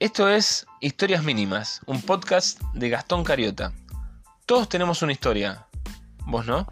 Esto es Historias Mínimas, un podcast de Gastón Cariota. Todos tenemos una historia. ¿Vos no?